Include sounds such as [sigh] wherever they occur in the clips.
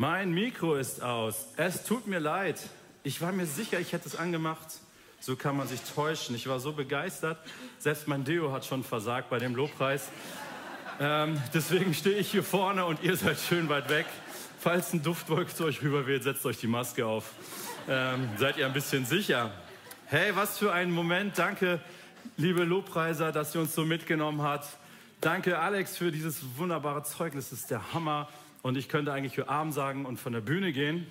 Mein Mikro ist aus. Es tut mir leid. Ich war mir sicher, ich hätte es angemacht. So kann man sich täuschen. Ich war so begeistert. Selbst mein Deo hat schon versagt bei dem Lobpreis. Ähm, deswegen stehe ich hier vorne und ihr seid schön weit weg. Falls ein Duftwolke zu euch rüberweht, setzt euch die Maske auf. Ähm, seid ihr ein bisschen sicher. Hey, was für ein Moment. Danke, liebe Lobpreiser, dass ihr uns so mitgenommen habt. Danke, Alex, für dieses wunderbare Zeugnis. Das ist der Hammer. Und ich könnte eigentlich für Arm sagen und von der Bühne gehen.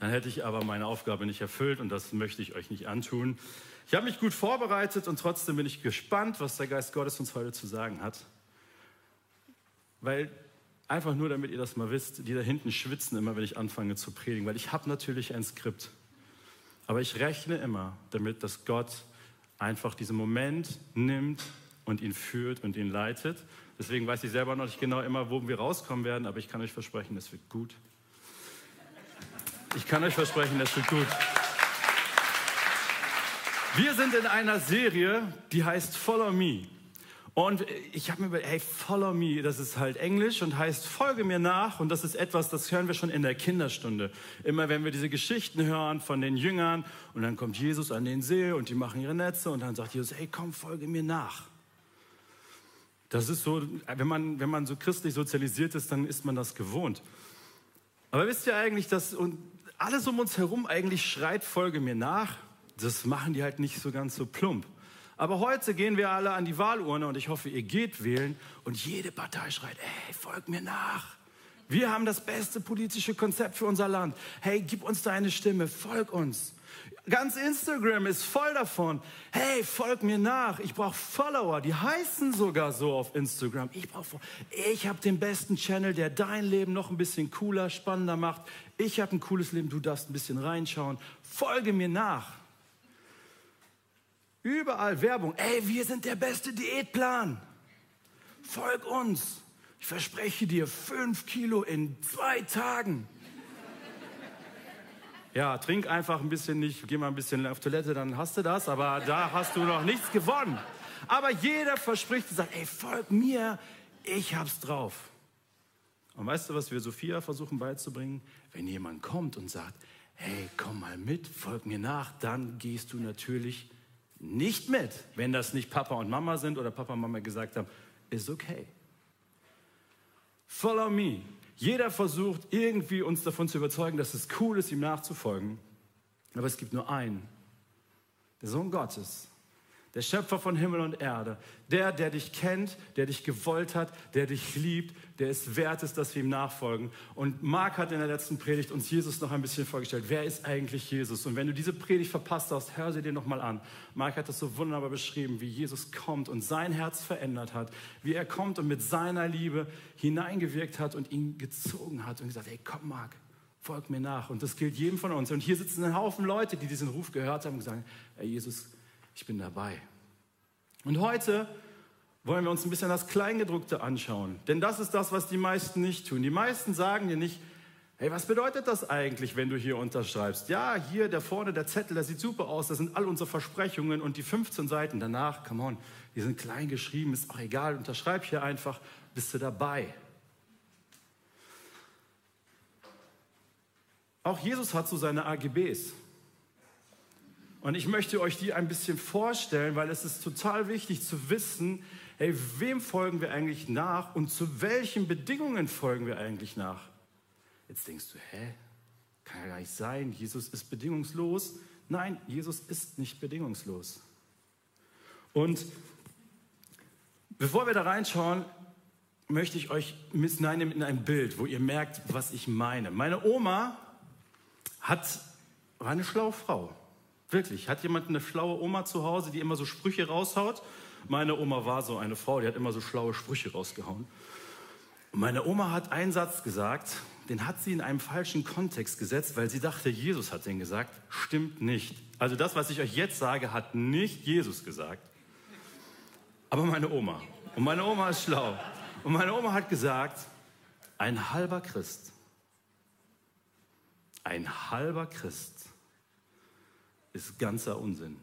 Dann hätte ich aber meine Aufgabe nicht erfüllt und das möchte ich euch nicht antun. Ich habe mich gut vorbereitet und trotzdem bin ich gespannt, was der Geist Gottes uns heute zu sagen hat. Weil einfach nur, damit ihr das mal wisst, die da hinten schwitzen immer, wenn ich anfange zu predigen, weil ich habe natürlich ein Skript. Aber ich rechne immer damit, dass Gott einfach diesen Moment nimmt und ihn führt und ihn leitet. Deswegen weiß ich selber noch nicht genau immer, wo wir rauskommen werden, aber ich kann euch versprechen, es wird gut. Ich kann euch versprechen, es wird gut. Wir sind in einer Serie, die heißt Follow Me. Und ich habe mir überlegt, hey, follow me, das ist halt Englisch und heißt folge mir nach. Und das ist etwas, das hören wir schon in der Kinderstunde. Immer wenn wir diese Geschichten hören von den Jüngern und dann kommt Jesus an den See und die machen ihre Netze und dann sagt Jesus, hey, komm, folge mir nach. Das ist so, wenn man, wenn man so christlich sozialisiert ist, dann ist man das gewohnt. Aber wisst ihr eigentlich, dass und alles um uns herum eigentlich schreit, folge mir nach? Das machen die halt nicht so ganz so plump. Aber heute gehen wir alle an die Wahlurne und ich hoffe, ihr geht wählen und jede Partei schreit, hey, folg mir nach. Wir haben das beste politische Konzept für unser Land. Hey, gib uns deine Stimme, folg uns. Ganz Instagram ist voll davon. Hey, folg mir nach. Ich brauche Follower. Die heißen sogar so auf Instagram. Ich brauche, ich habe den besten Channel, der dein Leben noch ein bisschen cooler, spannender macht. Ich habe ein cooles Leben. Du darfst ein bisschen reinschauen. Folge mir nach. Überall Werbung. Ey, wir sind der beste Diätplan. Folg uns. Ich verspreche dir fünf Kilo in zwei Tagen. Ja, trink einfach ein bisschen nicht, geh mal ein bisschen auf Toilette, dann hast du das, aber da hast du noch nichts gewonnen. Aber jeder verspricht und sagt, ey, folg mir, ich hab's drauf. Und weißt du, was wir Sophia versuchen beizubringen? Wenn jemand kommt und sagt, hey, komm mal mit, folg mir nach, dann gehst du natürlich nicht mit, wenn das nicht Papa und Mama sind oder Papa und Mama gesagt haben, ist okay. Follow me. Jeder versucht irgendwie uns davon zu überzeugen, dass es cool ist, ihm nachzufolgen. Aber es gibt nur einen, der Sohn Gottes, der Schöpfer von Himmel und Erde, der, der dich kennt, der dich gewollt hat, der dich liebt, der es wert ist, dass wir ihm nachfolgen. Und Marc hat in der letzten Predigt uns Jesus noch ein bisschen vorgestellt. Wer ist eigentlich Jesus? Und wenn du diese Predigt verpasst hast, hör sie dir nochmal an. Marc hat das so wunderbar beschrieben, wie Jesus kommt und sein Herz verändert hat, wie er kommt und mit seiner Liebe hineingewirkt hat und ihn gezogen hat und gesagt, hey, komm Marc, folg mir nach. Und das gilt jedem von uns. Und hier sitzen ein Haufen Leute, die diesen Ruf gehört haben und gesagt, hey Jesus, ich bin dabei. Und heute wollen wir uns ein bisschen das Kleingedruckte anschauen. Denn das ist das, was die meisten nicht tun. Die meisten sagen dir nicht, hey, was bedeutet das eigentlich, wenn du hier unterschreibst? Ja, hier, der vorne, der Zettel, der sieht super aus, das sind all unsere Versprechungen und die 15 Seiten danach, come on, die sind klein geschrieben, ist auch egal, unterschreib hier einfach, bist du dabei. Auch Jesus hat so seine AGBs. Und ich möchte euch die ein bisschen vorstellen, weil es ist total wichtig zu wissen, hey, wem folgen wir eigentlich nach und zu welchen Bedingungen folgen wir eigentlich nach? Jetzt denkst du, hä? Kann ja gar nicht sein, Jesus ist bedingungslos. Nein, Jesus ist nicht bedingungslos. Und bevor wir da reinschauen, möchte ich euch mitnehmen in ein Bild, wo ihr merkt, was ich meine. Meine Oma hat, war eine schlaue Frau. Wirklich. Hat jemand eine schlaue Oma zu Hause, die immer so Sprüche raushaut? Meine Oma war so eine Frau, die hat immer so schlaue Sprüche rausgehauen. Und meine Oma hat einen Satz gesagt, den hat sie in einem falschen Kontext gesetzt, weil sie dachte, Jesus hat den gesagt. Stimmt nicht. Also das, was ich euch jetzt sage, hat nicht Jesus gesagt. Aber meine Oma. Und meine Oma ist schlau. Und meine Oma hat gesagt, ein halber Christ. Ein halber Christ ist ganzer Unsinn.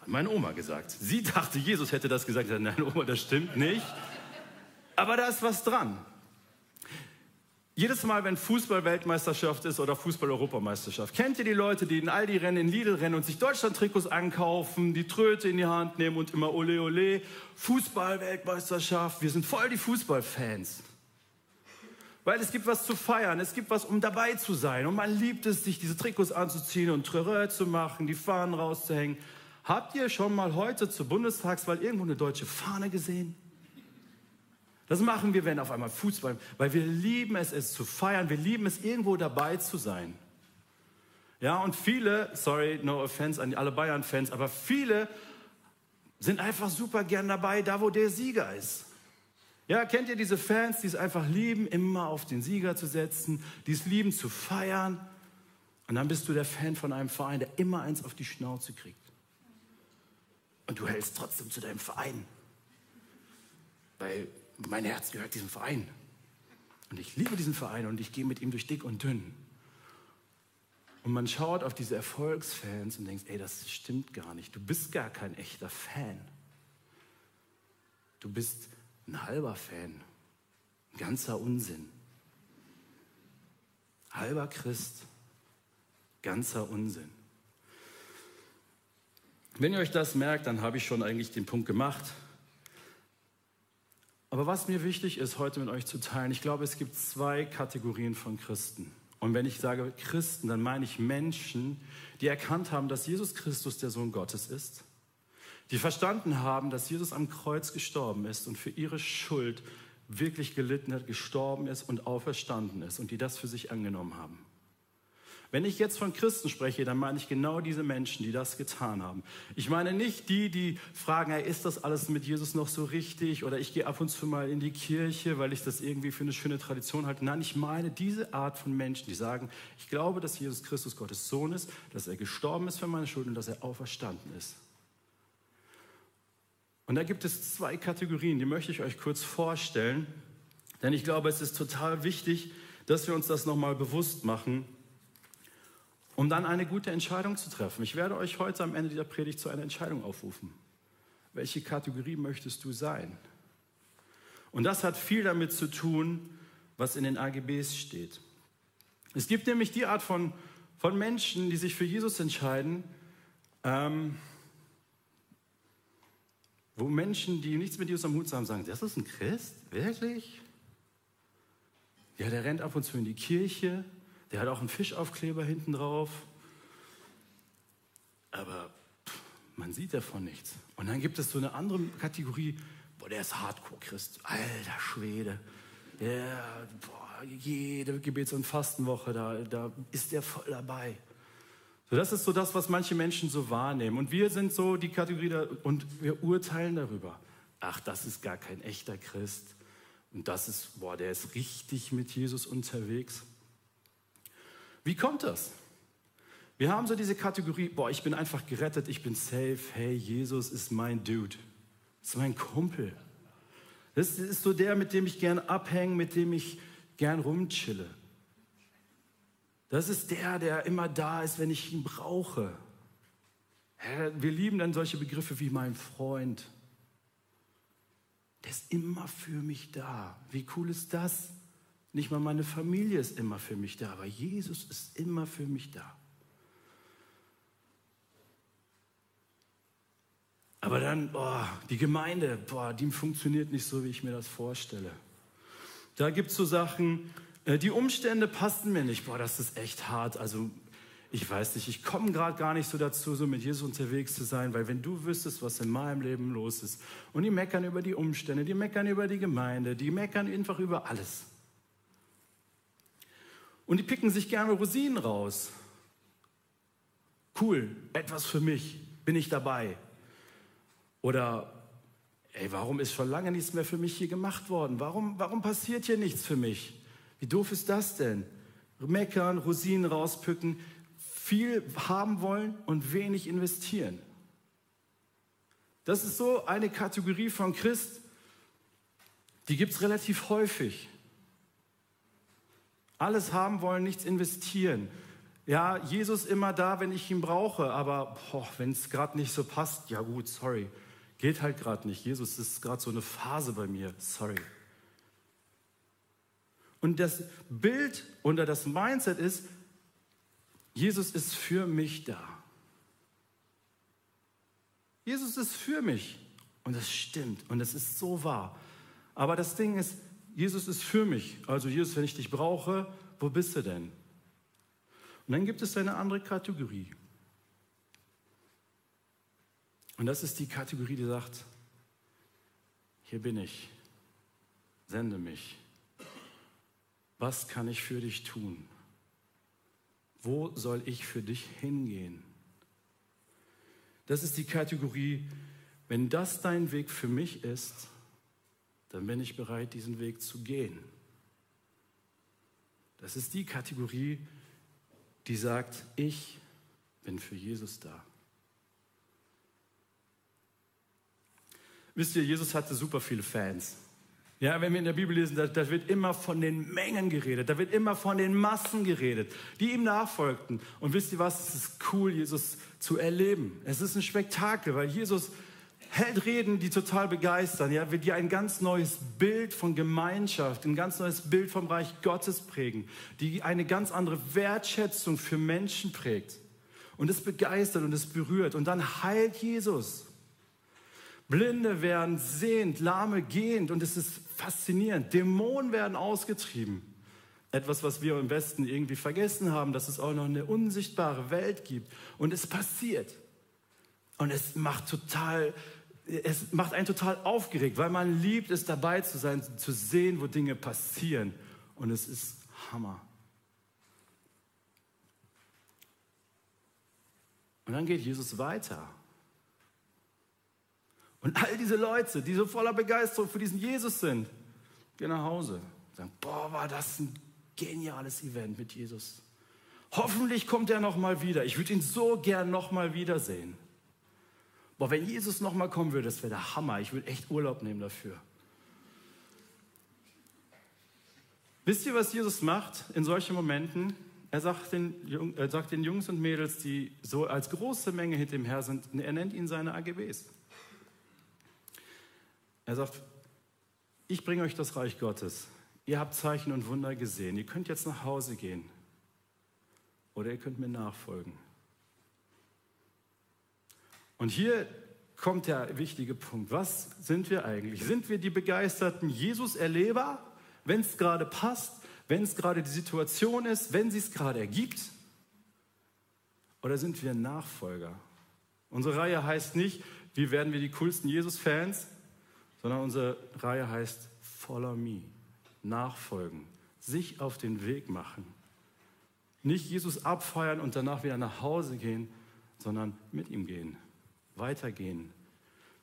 Hat meine Oma gesagt. Sie dachte, Jesus hätte das gesagt. Nein, Oma, das stimmt nicht. Aber da ist was dran. jedes Mal, wenn Fußball-Weltmeisterschaft ist oder Fußball-Europameisterschaft, kennt ihr die Leute, die in Aldi rennen, in Lidl rennen und sich Deutschland-Trikots ankaufen, die Tröte in die Hand nehmen und immer ole ole, Fußball-Weltmeisterschaft, wir sind voll die Fußballfans. Weil es gibt was zu feiern, es gibt was, um dabei zu sein. Und man liebt es, sich diese Trikots anzuziehen und Trörö zu machen, die Fahnen rauszuhängen. Habt ihr schon mal heute zur Bundestagswahl irgendwo eine deutsche Fahne gesehen? Das machen wir, wenn auf einmal Fußball, weil wir lieben es, es zu feiern, wir lieben es, irgendwo dabei zu sein. Ja, und viele, sorry, no offense an alle Bayern-Fans, aber viele sind einfach super gern dabei, da wo der Sieger ist. Ja, kennt ihr diese Fans, die es einfach lieben, immer auf den Sieger zu setzen, die es lieben zu feiern? Und dann bist du der Fan von einem Verein, der immer eins auf die Schnauze kriegt. Und du hältst trotzdem zu deinem Verein. Weil mein Herz gehört diesem Verein. Und ich liebe diesen Verein und ich gehe mit ihm durch dick und dünn. Und man schaut auf diese Erfolgsfans und denkt, ey, das stimmt gar nicht. Du bist gar kein echter Fan. Du bist ein halber Fan. Ein ganzer Unsinn. Halber Christ. Ganzer Unsinn. Wenn ihr euch das merkt, dann habe ich schon eigentlich den Punkt gemacht. Aber was mir wichtig ist, heute mit euch zu teilen, ich glaube, es gibt zwei Kategorien von Christen. Und wenn ich sage Christen, dann meine ich Menschen, die erkannt haben, dass Jesus Christus der Sohn Gottes ist, die verstanden haben, dass Jesus am Kreuz gestorben ist und für ihre Schuld wirklich gelitten hat, gestorben ist und auferstanden ist und die das für sich angenommen haben. Wenn ich jetzt von Christen spreche, dann meine ich genau diese Menschen, die das getan haben. Ich meine nicht die, die fragen, hey, ist das alles mit Jesus noch so richtig? Oder ich gehe ab und zu mal in die Kirche, weil ich das irgendwie für eine schöne Tradition halte. Nein, ich meine diese Art von Menschen, die sagen, ich glaube, dass Jesus Christus Gottes Sohn ist, dass er gestorben ist für meine Schuld und dass er auferstanden ist. Und da gibt es zwei Kategorien, die möchte ich euch kurz vorstellen. Denn ich glaube, es ist total wichtig, dass wir uns das nochmal bewusst machen um dann eine gute Entscheidung zu treffen. Ich werde euch heute am Ende dieser Predigt zu einer Entscheidung aufrufen. Welche Kategorie möchtest du sein? Und das hat viel damit zu tun, was in den AGBs steht. Es gibt nämlich die Art von, von Menschen, die sich für Jesus entscheiden, ähm, wo Menschen, die nichts mit Jesus am Hut haben, sagen, das ist ein Christ? Wirklich? Ja, der rennt ab und zu in die Kirche, der hat auch einen Fischaufkleber hinten drauf. Aber pff, man sieht davon nichts. Und dann gibt es so eine andere Kategorie, boah, der ist Hardcore-Christ. Alter Schwede. Der, boah, jede Gebets- und Fastenwoche, da, da ist der voll dabei. So, das ist so das, was manche Menschen so wahrnehmen. Und wir sind so die Kategorie und wir urteilen darüber. Ach, das ist gar kein echter Christ. Und das ist, boah, der ist richtig mit Jesus unterwegs. Wie kommt das? Wir haben so diese Kategorie, boah, ich bin einfach gerettet, ich bin safe, hey, Jesus ist mein Dude, ist mein Kumpel. Das ist so der, mit dem ich gern abhänge, mit dem ich gern rumchille. Das ist der, der immer da ist, wenn ich ihn brauche. Wir lieben dann solche Begriffe wie mein Freund. Der ist immer für mich da. Wie cool ist das? Nicht mal meine Familie ist immer für mich da, aber Jesus ist immer für mich da. Aber dann, boah, die Gemeinde, boah, die funktioniert nicht so, wie ich mir das vorstelle. Da gibt es so Sachen, die Umstände passen mir nicht. Boah, das ist echt hart. Also ich weiß nicht, ich komme gerade gar nicht so dazu, so mit Jesus unterwegs zu sein, weil wenn du wüsstest, was in meinem Leben los ist, und die meckern über die Umstände, die meckern über die Gemeinde, die meckern einfach über alles. Und die picken sich gerne Rosinen raus. Cool, etwas für mich, bin ich dabei. Oder, ey, warum ist schon lange nichts mehr für mich hier gemacht worden? Warum, warum passiert hier nichts für mich? Wie doof ist das denn? Meckern, Rosinen rauspicken, viel haben wollen und wenig investieren. Das ist so eine Kategorie von Christ, die gibt es relativ häufig. Alles haben wollen, nichts investieren. Ja, Jesus immer da, wenn ich ihn brauche, aber wenn es gerade nicht so passt, ja gut, sorry. Geht halt gerade nicht. Jesus ist gerade so eine Phase bei mir, sorry. Und das Bild oder das Mindset ist, Jesus ist für mich da. Jesus ist für mich. Und das stimmt und das ist so wahr. Aber das Ding ist, Jesus ist für mich. Also Jesus, wenn ich dich brauche, wo bist du denn? Und dann gibt es eine andere Kategorie. Und das ist die Kategorie, die sagt, hier bin ich, sende mich. Was kann ich für dich tun? Wo soll ich für dich hingehen? Das ist die Kategorie, wenn das dein Weg für mich ist, dann bin ich bereit, diesen Weg zu gehen. Das ist die Kategorie, die sagt, ich bin für Jesus da. Wisst ihr, Jesus hatte super viele Fans. Ja, wenn wir in der Bibel lesen, da, da, wird immer von den Mengen geredet, da wird immer von den Massen geredet, die ihm nachfolgten. Und wisst ihr was, es ist cool, Jesus zu erleben. Es ist ein Spektakel, weil Jesus hält Reden, die total begeistern, ja, die ein ganz neues Bild von Gemeinschaft, ein ganz neues Bild vom Reich Gottes prägen, die eine ganz andere Wertschätzung für Menschen prägt. Und es begeistert und es berührt. Und dann heilt Jesus. Blinde werden sehend, Lahme gehend und es ist faszinierend. Dämonen werden ausgetrieben. Etwas, was wir im Westen irgendwie vergessen haben, dass es auch noch eine unsichtbare Welt gibt. Und es passiert. Und es macht total, es macht einen total aufgeregt, weil man liebt es dabei zu sein, zu sehen, wo Dinge passieren. Und es ist Hammer. Und dann geht Jesus weiter. Und all diese Leute, die so voller Begeisterung für diesen Jesus sind, gehen nach Hause. Sagen, boah, war das ein geniales Event mit Jesus. Hoffentlich kommt er noch mal wieder. Ich würde ihn so gern noch mal wiedersehen. Boah, wenn Jesus noch mal kommen würde, das wäre der Hammer. Ich würde echt Urlaub nehmen dafür. Wisst ihr, was Jesus macht in solchen Momenten? Er sagt, den, er sagt den Jungs und Mädels, die so als große Menge hinter ihm her sind, er nennt ihnen seine AGBs. Er sagt, ich bringe euch das Reich Gottes. Ihr habt Zeichen und Wunder gesehen. Ihr könnt jetzt nach Hause gehen. Oder ihr könnt mir nachfolgen. Und hier kommt der wichtige Punkt. Was sind wir eigentlich? Sind wir die begeisterten Jesus-Erleber, wenn es gerade passt, wenn es gerade die Situation ist, wenn sie es gerade ergibt? Oder sind wir Nachfolger? Unsere Reihe heißt nicht, wie werden wir die coolsten Jesus-Fans, sondern unsere Reihe heißt Follow Me, nachfolgen, sich auf den Weg machen. Nicht Jesus abfeiern und danach wieder nach Hause gehen, sondern mit ihm gehen, weitergehen.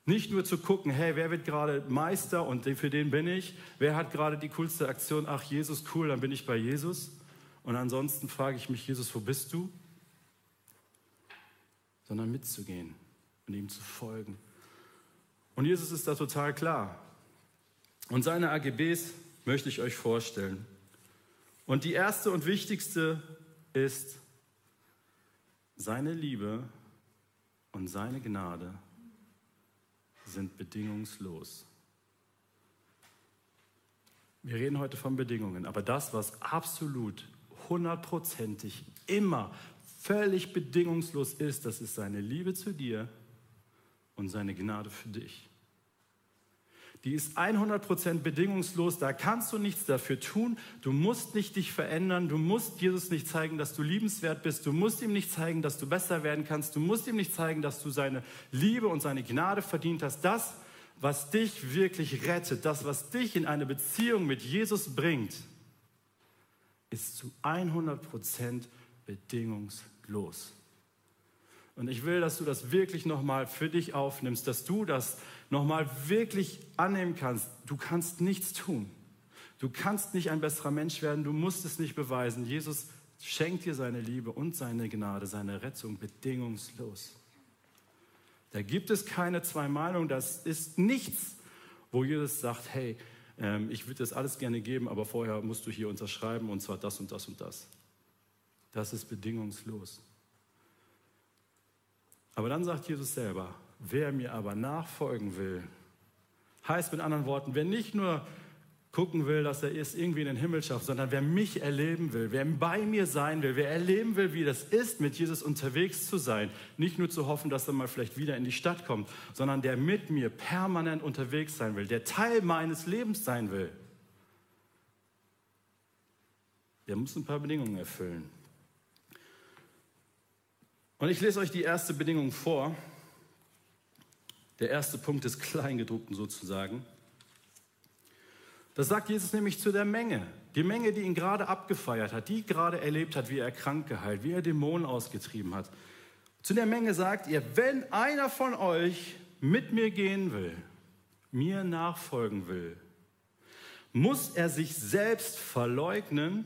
Nicht nur zu gucken, hey, wer wird gerade Meister und für den bin ich, wer hat gerade die coolste Aktion, ach Jesus, cool, dann bin ich bei Jesus. Und ansonsten frage ich mich, Jesus, wo bist du? Sondern mitzugehen und ihm zu folgen. Und Jesus ist da total klar. Und seine AGBs möchte ich euch vorstellen. Und die erste und wichtigste ist, seine Liebe und seine Gnade sind bedingungslos. Wir reden heute von Bedingungen, aber das, was absolut, hundertprozentig, immer völlig bedingungslos ist, das ist seine Liebe zu dir und seine Gnade für dich die ist 100% bedingungslos, da kannst du nichts dafür tun, du musst nicht dich verändern, du musst Jesus nicht zeigen, dass du liebenswert bist, du musst ihm nicht zeigen, dass du besser werden kannst, du musst ihm nicht zeigen, dass du seine Liebe und seine Gnade verdient hast. Das, was dich wirklich rettet, das, was dich in eine Beziehung mit Jesus bringt, ist zu 100% bedingungslos. Und ich will, dass du das wirklich nochmal für dich aufnimmst, dass du das nochmal wirklich annehmen kannst. Du kannst nichts tun. Du kannst nicht ein besserer Mensch werden. Du musst es nicht beweisen. Jesus schenkt dir seine Liebe und seine Gnade, seine Rettung bedingungslos. Da gibt es keine zwei Meinungen. Das ist nichts, wo Jesus sagt, hey, ähm, ich würde das alles gerne geben, aber vorher musst du hier unterschreiben und zwar das und das und das. Das ist bedingungslos. Aber dann sagt Jesus selber, wer mir aber nachfolgen will, heißt mit anderen Worten, wer nicht nur gucken will, dass er es irgendwie in den Himmel schafft, sondern wer mich erleben will, wer bei mir sein will, wer erleben will, wie das ist, mit Jesus unterwegs zu sein, nicht nur zu hoffen, dass er mal vielleicht wieder in die Stadt kommt, sondern der mit mir permanent unterwegs sein will, der Teil meines Lebens sein will, der muss ein paar Bedingungen erfüllen. Und ich lese euch die erste Bedingung vor. Der erste Punkt des Kleingedruckten sozusagen. Das sagt Jesus nämlich zu der Menge. Die Menge, die ihn gerade abgefeiert hat, die gerade erlebt hat, wie er krank geheilt, wie er Dämonen ausgetrieben hat. Zu der Menge sagt ihr, wenn einer von euch mit mir gehen will, mir nachfolgen will, muss er sich selbst verleugnen,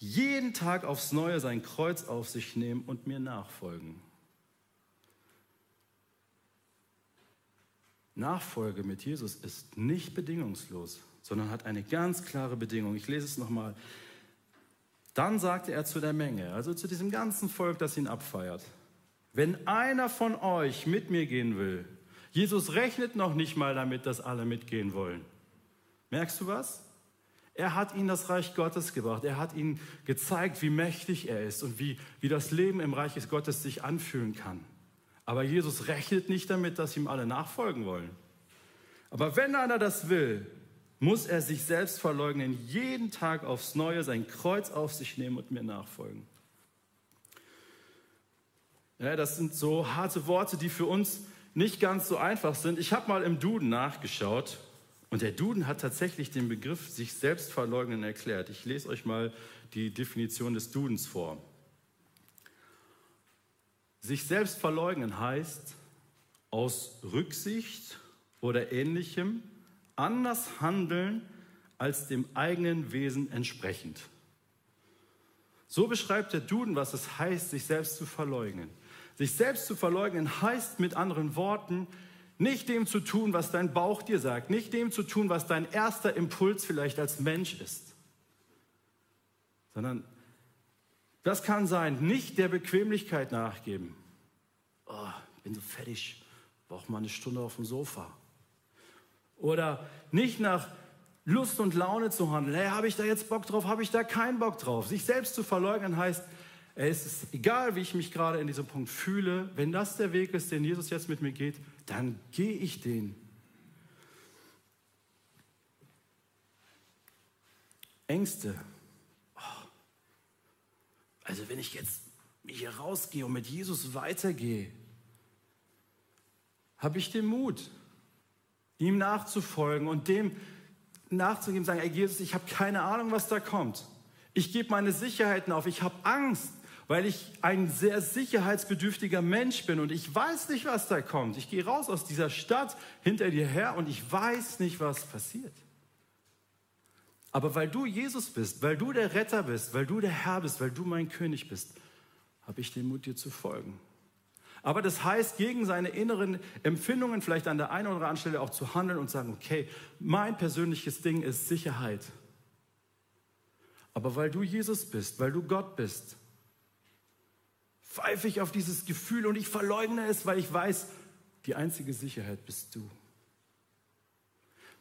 jeden Tag aufs Neue sein Kreuz auf sich nehmen und mir nachfolgen. Nachfolge mit Jesus ist nicht bedingungslos, sondern hat eine ganz klare Bedingung. Ich lese es nochmal. Dann sagte er zu der Menge, also zu diesem ganzen Volk, das ihn abfeiert, wenn einer von euch mit mir gehen will, Jesus rechnet noch nicht mal damit, dass alle mitgehen wollen. Merkst du was? Er hat ihnen das Reich Gottes gebracht. Er hat ihnen gezeigt, wie mächtig er ist und wie, wie das Leben im Reich Gottes sich anfühlen kann. Aber Jesus rechnet nicht damit, dass ihm alle nachfolgen wollen. Aber wenn einer das will, muss er sich selbst verleugnen, jeden Tag aufs Neue sein Kreuz auf sich nehmen und mir nachfolgen. Ja, das sind so harte Worte, die für uns nicht ganz so einfach sind. Ich habe mal im Duden nachgeschaut und der Duden hat tatsächlich den Begriff sich selbst verleugnen erklärt. Ich lese euch mal die Definition des Dudens vor. Sich selbst verleugnen heißt, aus Rücksicht oder ähnlichem anders handeln als dem eigenen Wesen entsprechend. So beschreibt der Duden, was es heißt, sich selbst zu verleugnen. Sich selbst zu verleugnen heißt mit anderen Worten, nicht dem zu tun, was dein Bauch dir sagt, nicht dem zu tun, was dein erster Impuls vielleicht als Mensch ist, sondern das kann sein, nicht der Bequemlichkeit nachgeben. Oh, bin so fertig, brauche mal eine Stunde auf dem Sofa. Oder nicht nach Lust und Laune zu handeln. Hey, habe ich da jetzt Bock drauf, habe ich da keinen Bock drauf? Sich selbst zu verleugnen heißt, es ist egal, wie ich mich gerade in diesem Punkt fühle, wenn das der Weg ist, den Jesus jetzt mit mir geht, dann gehe ich den. Ängste, also wenn ich jetzt hier rausgehe und mit Jesus weitergehe, habe ich den Mut, ihm nachzufolgen und dem nachzugeben, sagen, ey Jesus, ich habe keine Ahnung, was da kommt. Ich gebe meine Sicherheiten auf, ich habe Angst, weil ich ein sehr sicherheitsbedürftiger Mensch bin und ich weiß nicht, was da kommt. Ich gehe raus aus dieser Stadt hinter dir her und ich weiß nicht, was passiert. Aber weil du Jesus bist, weil du der Retter bist, weil du der Herr bist, weil du mein König bist, habe ich den Mut, dir zu folgen. Aber das heißt, gegen seine inneren Empfindungen vielleicht an der einen oder anderen Stelle auch zu handeln und sagen, okay, mein persönliches Ding ist Sicherheit. Aber weil du Jesus bist, weil du Gott bist, pfeife ich auf dieses Gefühl und ich verleugne es, weil ich weiß, die einzige Sicherheit bist du.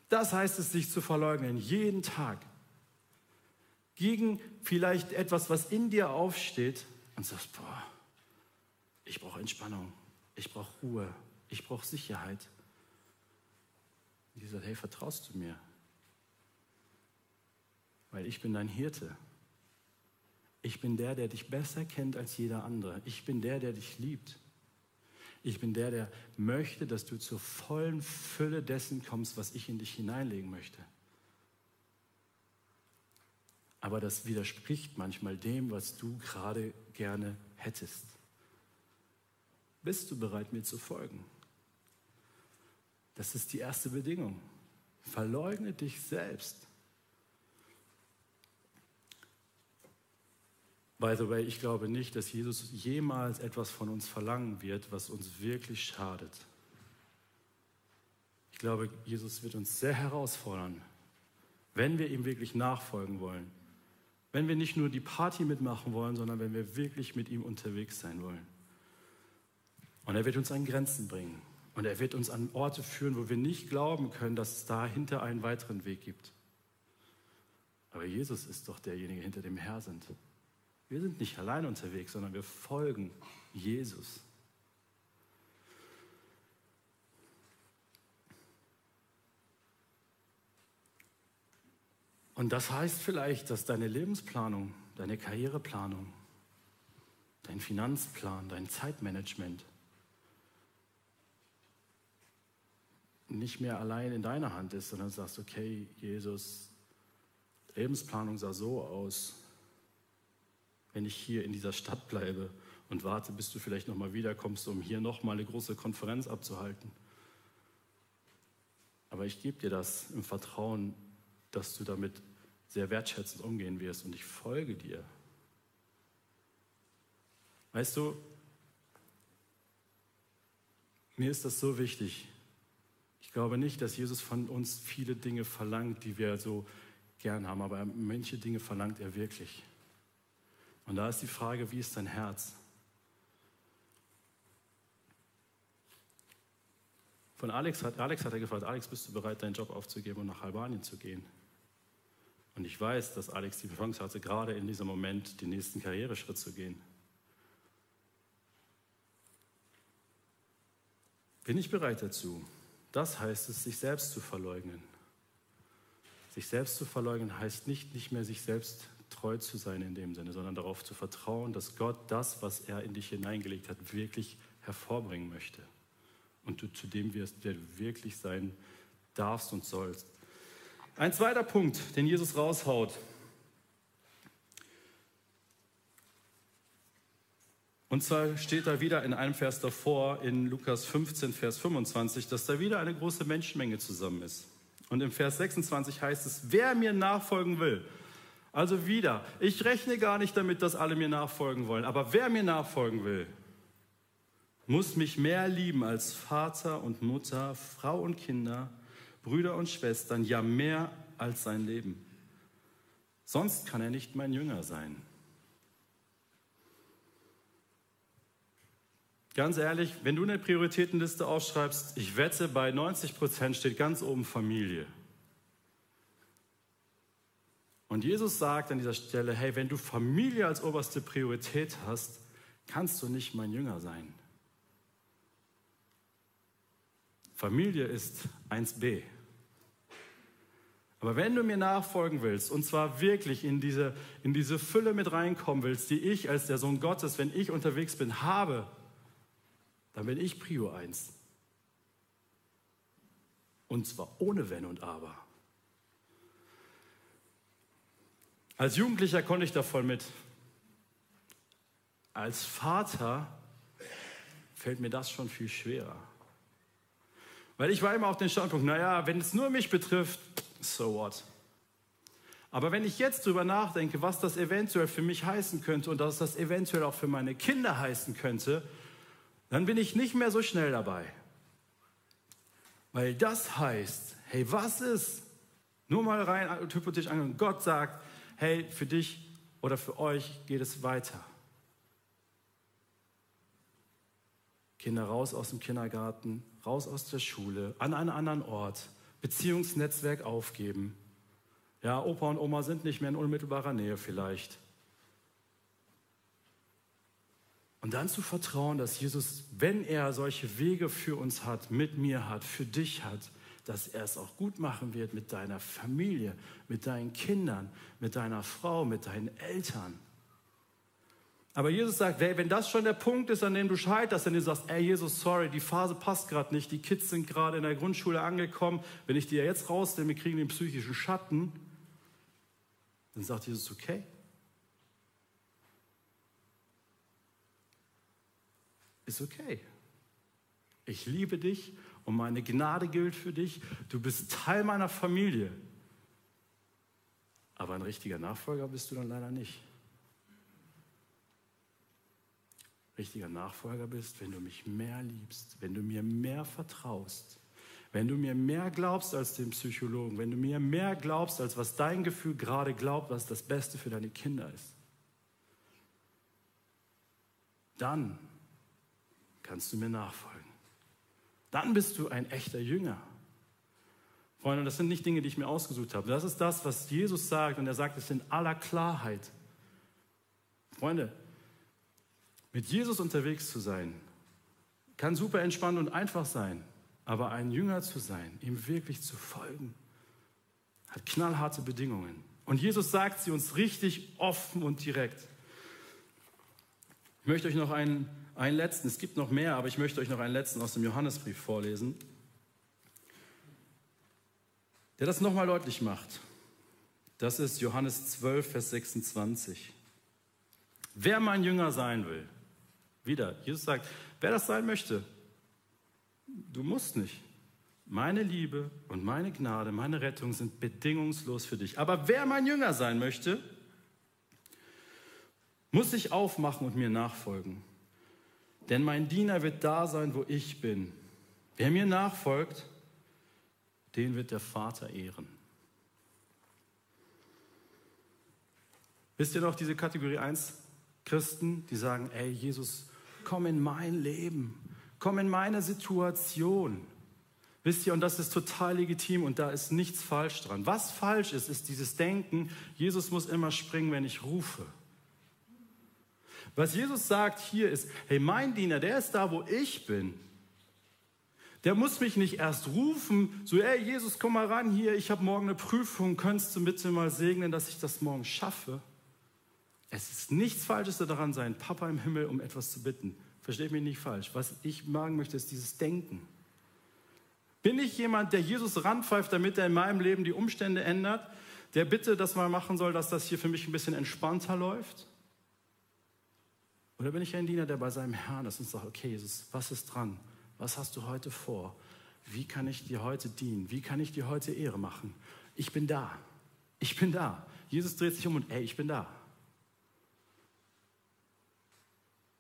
Das heißt es, sich zu verleugnen, jeden Tag. Gegen vielleicht etwas, was in dir aufsteht und sagst, boah, ich brauche Entspannung, ich brauche Ruhe, ich brauche Sicherheit. Und die sagt, hey, vertraust du mir? Weil ich bin dein Hirte. Ich bin der, der dich besser kennt als jeder andere. Ich bin der, der dich liebt. Ich bin der, der möchte, dass du zur vollen Fülle dessen kommst, was ich in dich hineinlegen möchte. Aber das widerspricht manchmal dem, was du gerade gerne hättest. Bist du bereit, mir zu folgen? Das ist die erste Bedingung. Verleugne dich selbst. By the way, ich glaube nicht, dass Jesus jemals etwas von uns verlangen wird, was uns wirklich schadet. Ich glaube, Jesus wird uns sehr herausfordern, wenn wir ihm wirklich nachfolgen wollen. Wenn wir nicht nur die Party mitmachen wollen, sondern wenn wir wirklich mit ihm unterwegs sein wollen. Und er wird uns an Grenzen bringen. Und er wird uns an Orte führen, wo wir nicht glauben können, dass es dahinter einen weiteren Weg gibt. Aber Jesus ist doch derjenige, hinter dem Herr sind. Wir sind nicht allein unterwegs, sondern wir folgen Jesus. Und das heißt vielleicht, dass deine Lebensplanung, deine Karriereplanung, dein Finanzplan, dein Zeitmanagement nicht mehr allein in deiner Hand ist, sondern sagst, okay, Jesus, Lebensplanung sah so aus, wenn ich hier in dieser Stadt bleibe und warte, bis du vielleicht nochmal wiederkommst, um hier nochmal eine große Konferenz abzuhalten. Aber ich gebe dir das im Vertrauen, dass du damit sehr wertschätzend umgehen wirst und ich folge dir. Weißt du, mir ist das so wichtig. Ich glaube nicht, dass Jesus von uns viele Dinge verlangt, die wir so gern haben, aber manche Dinge verlangt er wirklich. Und da ist die Frage, wie ist dein Herz? Von Alex hat, Alex hat er gefragt, Alex, bist du bereit, deinen Job aufzugeben und nach Albanien zu gehen? Und ich weiß, dass Alex die Chance hatte, gerade in diesem Moment den nächsten Karriereschritt zu gehen. Bin ich bereit dazu? Das heißt es, sich selbst zu verleugnen. Sich selbst zu verleugnen heißt nicht, nicht mehr sich selbst treu zu sein in dem Sinne, sondern darauf zu vertrauen, dass Gott das, was er in dich hineingelegt hat, wirklich hervorbringen möchte. Und du zu dem wirst, der du wirklich sein darfst und sollst. Ein zweiter Punkt, den Jesus raushaut. Und zwar steht da wieder in einem Vers davor, in Lukas 15, Vers 25, dass da wieder eine große Menschenmenge zusammen ist. Und im Vers 26 heißt es, wer mir nachfolgen will, also wieder, ich rechne gar nicht damit, dass alle mir nachfolgen wollen, aber wer mir nachfolgen will, muss mich mehr lieben als Vater und Mutter, Frau und Kinder, Brüder und Schwestern, ja mehr als sein Leben. Sonst kann er nicht mein Jünger sein. Ganz ehrlich, wenn du eine Prioritätenliste aufschreibst, ich wette, bei 90 Prozent steht ganz oben Familie. Und Jesus sagt an dieser Stelle, hey, wenn du Familie als oberste Priorität hast, kannst du nicht mein Jünger sein. Familie ist 1b. Aber wenn du mir nachfolgen willst, und zwar wirklich in diese, in diese Fülle mit reinkommen willst, die ich als der Sohn Gottes, wenn ich unterwegs bin, habe, dann bin ich Prio 1. Und zwar ohne Wenn und Aber. Als Jugendlicher konnte ich davon mit. Als Vater fällt mir das schon viel schwerer. Weil ich war immer auf den Standpunkt, naja, wenn es nur mich betrifft, so what? Aber wenn ich jetzt darüber nachdenke, was das eventuell für mich heißen könnte und dass das eventuell auch für meine Kinder heißen könnte, dann bin ich nicht mehr so schnell dabei. Weil das heißt, hey, was ist? Nur mal rein hypothetisch angenommen, Gott sagt, hey, für dich oder für euch geht es weiter. Kinder raus aus dem Kindergarten, raus aus der Schule, an einen anderen Ort, Beziehungsnetzwerk aufgeben. Ja, Opa und Oma sind nicht mehr in unmittelbarer Nähe vielleicht. Und dann zu vertrauen, dass Jesus, wenn er solche Wege für uns hat, mit mir hat, für dich hat, dass er es auch gut machen wird mit deiner Familie, mit deinen Kindern, mit deiner Frau, mit deinen Eltern. Aber Jesus sagt, wenn das schon der Punkt ist, an dem du scheiterst, wenn du sagst, ey Jesus, sorry, die Phase passt gerade nicht, die Kids sind gerade in der Grundschule angekommen, wenn ich die ja jetzt rausnehme, kriegen den psychischen Schatten, dann sagt Jesus, okay. Ist okay. Ich liebe dich und meine Gnade gilt für dich. Du bist Teil meiner Familie. Aber ein richtiger Nachfolger bist du dann leider nicht. richtiger Nachfolger bist, wenn du mich mehr liebst, wenn du mir mehr vertraust, wenn du mir mehr glaubst als dem Psychologen, wenn du mir mehr glaubst, als was dein Gefühl gerade glaubt, was das Beste für deine Kinder ist, dann kannst du mir nachfolgen. Dann bist du ein echter Jünger. Freunde, das sind nicht Dinge, die ich mir ausgesucht habe. Das ist das, was Jesus sagt und er sagt es in aller Klarheit. Freunde, mit Jesus unterwegs zu sein, kann super entspannt und einfach sein, aber ein Jünger zu sein, ihm wirklich zu folgen, hat knallharte Bedingungen. Und Jesus sagt sie uns richtig offen und direkt. Ich möchte euch noch einen, einen letzten, es gibt noch mehr, aber ich möchte euch noch einen letzten aus dem Johannesbrief vorlesen, der das nochmal deutlich macht. Das ist Johannes 12, Vers 26. Wer mein Jünger sein will, wieder, Jesus sagt, wer das sein möchte, du musst nicht. Meine Liebe und meine Gnade, meine Rettung sind bedingungslos für dich. Aber wer mein Jünger sein möchte, muss sich aufmachen und mir nachfolgen. Denn mein Diener wird da sein, wo ich bin. Wer mir nachfolgt, den wird der Vater ehren. Wisst ihr noch diese Kategorie 1 Christen, die sagen, ey Jesus, komm in mein Leben, komm in meine Situation. Wisst ihr, und das ist total legitim und da ist nichts falsch dran. Was falsch ist, ist dieses Denken, Jesus muss immer springen, wenn ich rufe. Was Jesus sagt hier ist, hey, mein Diener, der ist da, wo ich bin. Der muss mich nicht erst rufen, so, hey Jesus, komm mal ran hier, ich habe morgen eine Prüfung, könntest du bitte mal segnen, dass ich das morgen schaffe? Es ist nichts Falsches daran, seinen Papa im Himmel um etwas zu bitten. Versteht mich nicht falsch. Was ich machen möchte, ist dieses Denken. Bin ich jemand, der Jesus ranpfeift, damit er in meinem Leben die Umstände ändert, der bitte das mal machen soll, dass das hier für mich ein bisschen entspannter läuft? Oder bin ich ein Diener, der bei seinem Herrn ist und sagt, okay, Jesus, was ist dran? Was hast du heute vor? Wie kann ich dir heute dienen? Wie kann ich dir heute Ehre machen? Ich bin da. Ich bin da. Jesus dreht sich um und ey, ich bin da.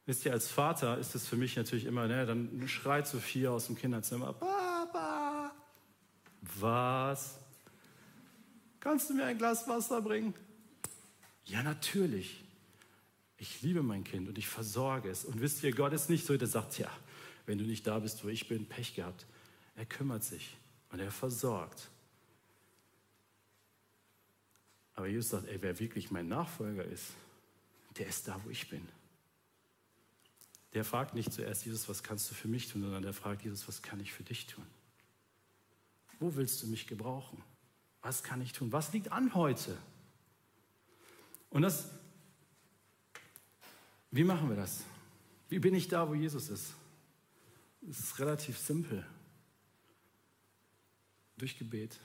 Wisst ihr, als Vater ist es für mich natürlich immer, ne, dann schreit Sophia aus dem Kinderzimmer, Papa, was? Kannst du mir ein Glas Wasser bringen? Ja, natürlich. Ich liebe mein Kind und ich versorge es. Und wisst ihr, Gott ist nicht so, der sagt, ja, wenn du nicht da bist, wo ich bin, Pech gehabt. Er kümmert sich und er versorgt. Aber Jesus sagt, ey, wer wirklich mein Nachfolger ist, der ist da, wo ich bin der fragt nicht zuerst, Jesus, was kannst du für mich tun, sondern der fragt, Jesus, was kann ich für dich tun? Wo willst du mich gebrauchen? Was kann ich tun? Was liegt an heute? Und das, wie machen wir das? Wie bin ich da, wo Jesus ist? Es ist relativ simpel. Durch Gebet.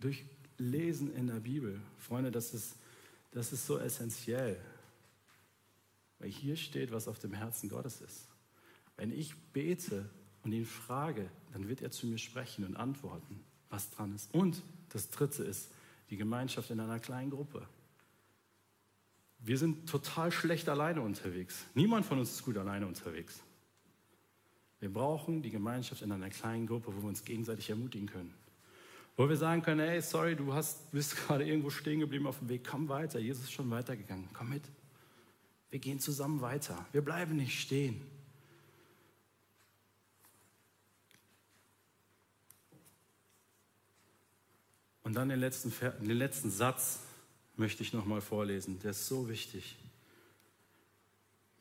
Durch Lesen in der Bibel. Freunde, das ist, das ist so essentiell. Weil hier steht, was auf dem Herzen Gottes ist. Wenn ich bete und ihn frage, dann wird er zu mir sprechen und antworten, was dran ist. Und das Dritte ist die Gemeinschaft in einer kleinen Gruppe. Wir sind total schlecht alleine unterwegs. Niemand von uns ist gut alleine unterwegs. Wir brauchen die Gemeinschaft in einer kleinen Gruppe, wo wir uns gegenseitig ermutigen können. Wo wir sagen können, hey, sorry, du hast, bist [laughs] gerade irgendwo stehen geblieben auf dem Weg, komm weiter. Jesus ist schon weitergegangen, komm mit. Wir gehen zusammen weiter. Wir bleiben nicht stehen. Und dann den letzten, den letzten Satz möchte ich nochmal vorlesen. Der ist so wichtig.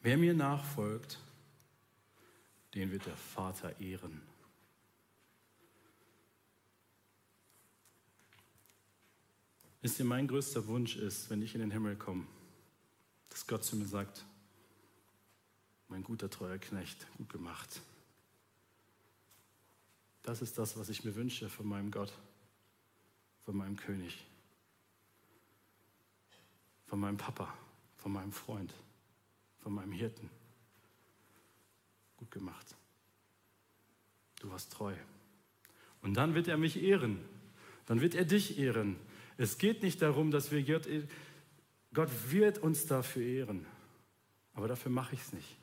Wer mir nachfolgt, den wird der Vater ehren. Wisst ihr, mein größter Wunsch ist, wenn ich in den Himmel komme, dass Gott zu mir sagt, mein guter, treuer Knecht, gut gemacht. Das ist das, was ich mir wünsche von meinem Gott, von meinem König, von meinem Papa, von meinem Freund, von meinem Hirten. Gut gemacht. Du warst treu. Und dann wird er mich ehren. Dann wird er dich ehren. Es geht nicht darum, dass wir Gott Gott wird uns dafür ehren. Aber dafür mache ich es nicht.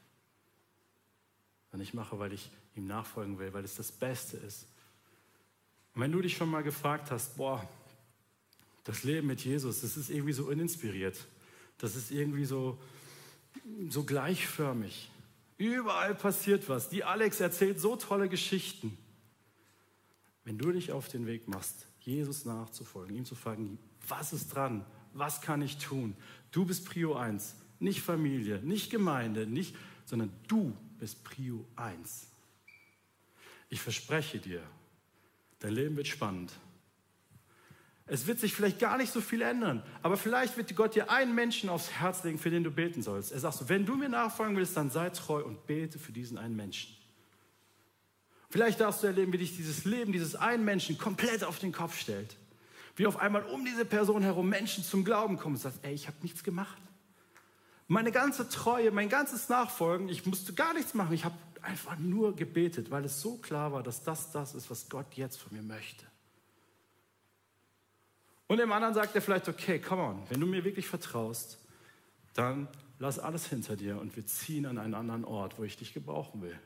Sondern ich mache, weil ich ihm nachfolgen will, weil es das Beste ist. Und wenn du dich schon mal gefragt hast, boah, das Leben mit Jesus, das ist irgendwie so uninspiriert. Das ist irgendwie so, so gleichförmig. Überall passiert was. Die Alex erzählt so tolle Geschichten. Wenn du dich auf den Weg machst, Jesus nachzufolgen, ihm zu fragen, was ist dran? Was kann ich tun? Du bist Prio 1, nicht Familie, nicht Gemeinde, nicht, sondern du bist Prio 1. Ich verspreche dir, dein Leben wird spannend. Es wird sich vielleicht gar nicht so viel ändern, aber vielleicht wird Gott dir einen Menschen aufs Herz legen, für den du beten sollst. Er sagt so, wenn du mir nachfolgen willst, dann sei treu und bete für diesen einen Menschen. Vielleicht darfst du erleben, wie dich dieses Leben dieses einen Menschen komplett auf den Kopf stellt. Wie auf einmal um diese Person herum Menschen zum Glauben kommen und sagst, ey, ich habe nichts gemacht. Meine ganze Treue, mein ganzes Nachfolgen, ich musste gar nichts machen. Ich habe einfach nur gebetet, weil es so klar war, dass das das ist, was Gott jetzt von mir möchte. Und dem anderen sagt er vielleicht, okay, come on, wenn du mir wirklich vertraust, dann lass alles hinter dir und wir ziehen an einen anderen Ort, wo ich dich gebrauchen will.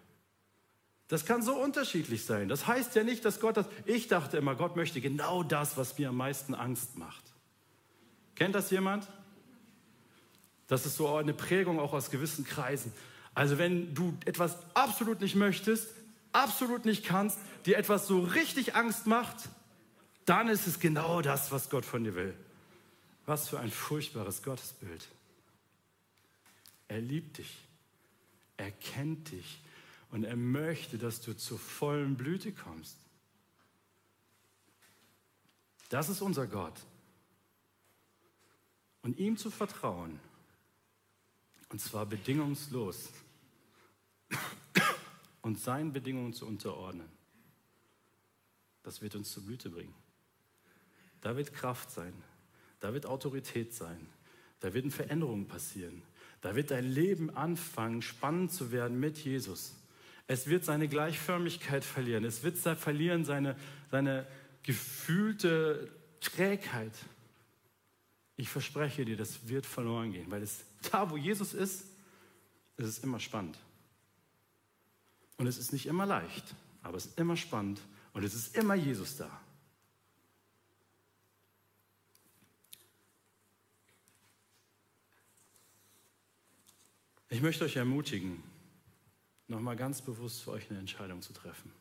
Das kann so unterschiedlich sein. Das heißt ja nicht, dass Gott das. Ich dachte immer, Gott möchte genau das, was mir am meisten Angst macht. Kennt das jemand? Das ist so eine Prägung auch aus gewissen Kreisen. Also wenn du etwas absolut nicht möchtest, absolut nicht kannst, dir etwas so richtig Angst macht, dann ist es genau das, was Gott von dir will. Was für ein furchtbares Gottesbild. Er liebt dich, er kennt dich und er möchte, dass du zur vollen Blüte kommst. Das ist unser Gott. Und ihm zu vertrauen, und zwar bedingungslos, und seinen Bedingungen zu unterordnen, das wird uns zur Blüte bringen. Da wird Kraft sein. Da wird Autorität sein. Da werden Veränderungen passieren. Da wird dein Leben anfangen, spannend zu werden mit Jesus. Es wird seine Gleichförmigkeit verlieren. Es wird verlieren seine, seine gefühlte Trägheit. Ich verspreche dir, das wird verloren gehen, weil es da, wo Jesus ist, ist es immer spannend. Und es ist nicht immer leicht, aber es ist immer spannend und es ist immer Jesus da. Ich möchte euch ermutigen, nochmal ganz bewusst für euch eine Entscheidung zu treffen.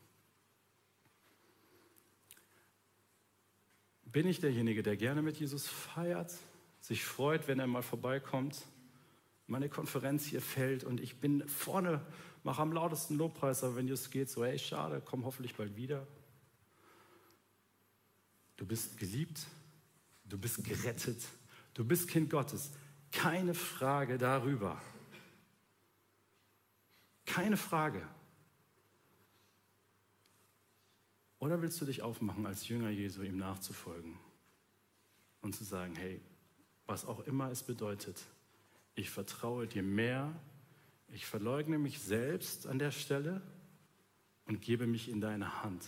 Bin ich derjenige, der gerne mit Jesus feiert, sich freut, wenn er mal vorbeikommt, meine Konferenz hier fällt und ich bin vorne, mache am lautesten Lobpreis, aber wenn es geht, so, hey, schade, komm hoffentlich bald wieder. Du bist geliebt, du bist gerettet, du bist Kind Gottes. Keine Frage darüber. Keine Frage. Oder willst du dich aufmachen, als Jünger Jesu ihm nachzufolgen und zu sagen, hey, was auch immer es bedeutet, ich vertraue dir mehr, ich verleugne mich selbst an der Stelle und gebe mich in deine Hand.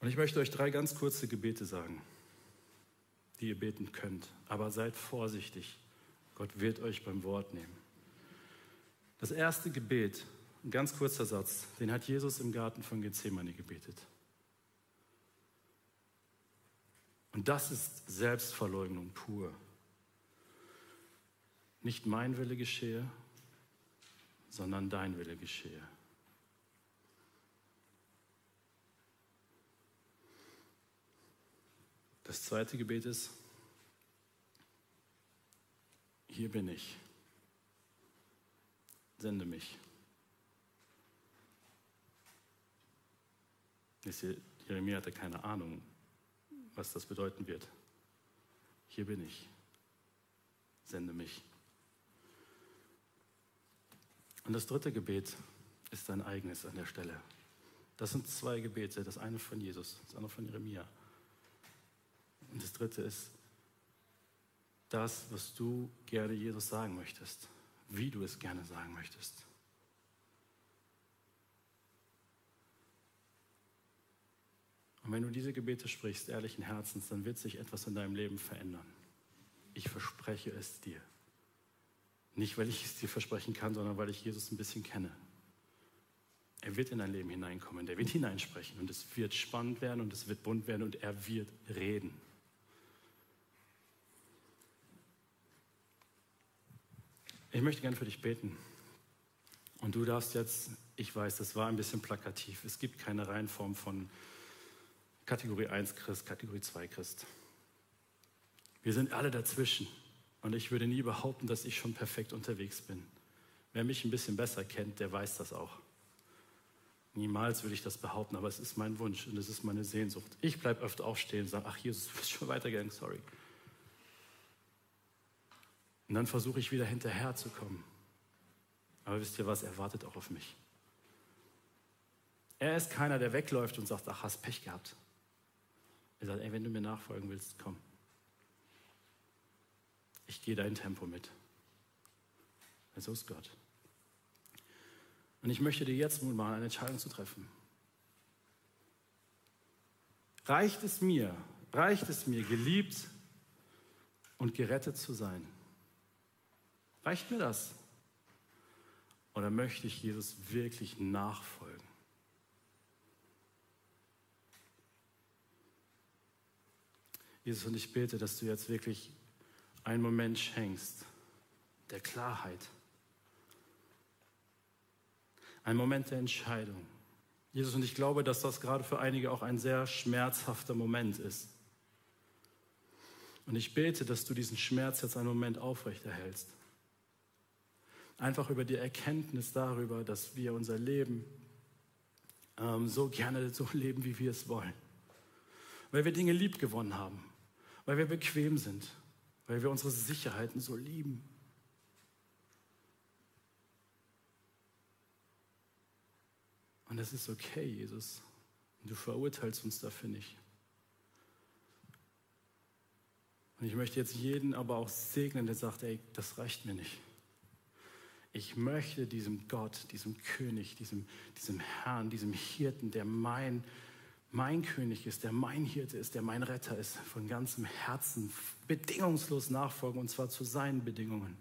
Und ich möchte euch drei ganz kurze Gebete sagen, die ihr beten könnt. Aber seid vorsichtig. Gott wird euch beim Wort nehmen. Das erste Gebet, ein ganz kurzer Satz, den hat Jesus im Garten von Gethsemane gebetet. Und das ist Selbstverleugnung pur. Nicht mein Wille geschehe, sondern dein Wille geschehe. Das zweite Gebet ist, hier bin ich. Sende mich. Jeremia hatte keine Ahnung, was das bedeuten wird. Hier bin ich. Sende mich. Und das dritte Gebet ist dein eigenes an der Stelle. Das sind zwei Gebete, das eine von Jesus, das andere von Jeremia. Und das dritte ist das, was du gerne Jesus sagen möchtest, wie du es gerne sagen möchtest. Und wenn du diese Gebete sprichst, ehrlichen Herzens, dann wird sich etwas in deinem Leben verändern. Ich verspreche es dir. Nicht, weil ich es dir versprechen kann, sondern weil ich Jesus ein bisschen kenne. Er wird in dein Leben hineinkommen, der wird hineinsprechen und es wird spannend werden und es wird bunt werden und er wird reden. Ich möchte gerne für dich beten. Und du darfst jetzt, ich weiß, das war ein bisschen plakativ. Es gibt keine Reihenform von Kategorie 1 Christ, Kategorie 2 Christ. Wir sind alle dazwischen. Und ich würde nie behaupten, dass ich schon perfekt unterwegs bin. Wer mich ein bisschen besser kennt, der weiß das auch. Niemals würde ich das behaupten, aber es ist mein Wunsch und es ist meine Sehnsucht. Ich bleibe öfter aufstehen und sage, ach Jesus, du bist schon weitergegangen, sorry. Und dann versuche ich wieder hinterherzukommen. Aber wisst ihr was, er wartet auch auf mich. Er ist keiner, der wegläuft und sagt, ach, hast Pech gehabt. Er sagt, ey, wenn du mir nachfolgen willst, komm. Ich gehe dein Tempo mit. So ist Gott. Und ich möchte dir jetzt Mut machen, eine Entscheidung zu treffen. Reicht es mir, reicht es mir, geliebt und gerettet zu sein? Reicht mir das? Oder möchte ich Jesus wirklich nachfolgen? Jesus, und ich bete, dass du jetzt wirklich einen Moment schenkst der Klarheit. Ein Moment der Entscheidung. Jesus, und ich glaube, dass das gerade für einige auch ein sehr schmerzhafter Moment ist. Und ich bete, dass du diesen Schmerz jetzt einen Moment aufrechterhältst. Einfach über die Erkenntnis darüber, dass wir unser Leben ähm, so gerne so leben, wie wir es wollen. Weil wir Dinge lieb gewonnen haben, weil wir bequem sind, weil wir unsere Sicherheiten so lieben. Und das ist okay, Jesus. Du verurteilst uns dafür nicht. Und ich möchte jetzt jeden aber auch segnen, der sagt, ey, das reicht mir nicht. Ich möchte diesem Gott, diesem König, diesem, diesem Herrn, diesem Hirten, der mein, mein König ist, der mein Hirte ist, der mein Retter ist, von ganzem Herzen bedingungslos nachfolgen und zwar zu seinen Bedingungen.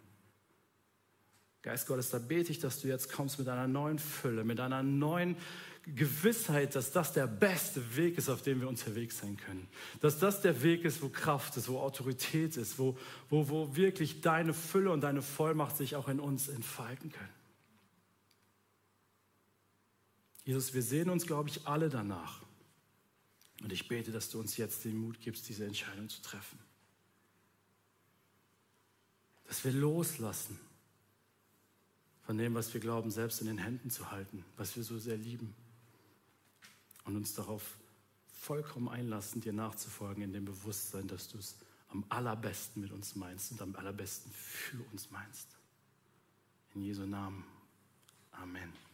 Geist Gottes, da bete ich, dass du jetzt kommst mit einer neuen Fülle, mit einer neuen Gewissheit, dass das der beste Weg ist, auf dem wir unterwegs sein können. Dass das der Weg ist, wo Kraft ist, wo Autorität ist, wo, wo, wo wirklich deine Fülle und deine Vollmacht sich auch in uns entfalten können. Jesus, wir sehen uns, glaube ich, alle danach. Und ich bete, dass du uns jetzt den Mut gibst, diese Entscheidung zu treffen. Dass wir loslassen von dem, was wir glauben, selbst in den Händen zu halten, was wir so sehr lieben. Und uns darauf vollkommen einlassen, dir nachzufolgen, in dem Bewusstsein, dass du es am allerbesten mit uns meinst und am allerbesten für uns meinst. In Jesu Namen. Amen.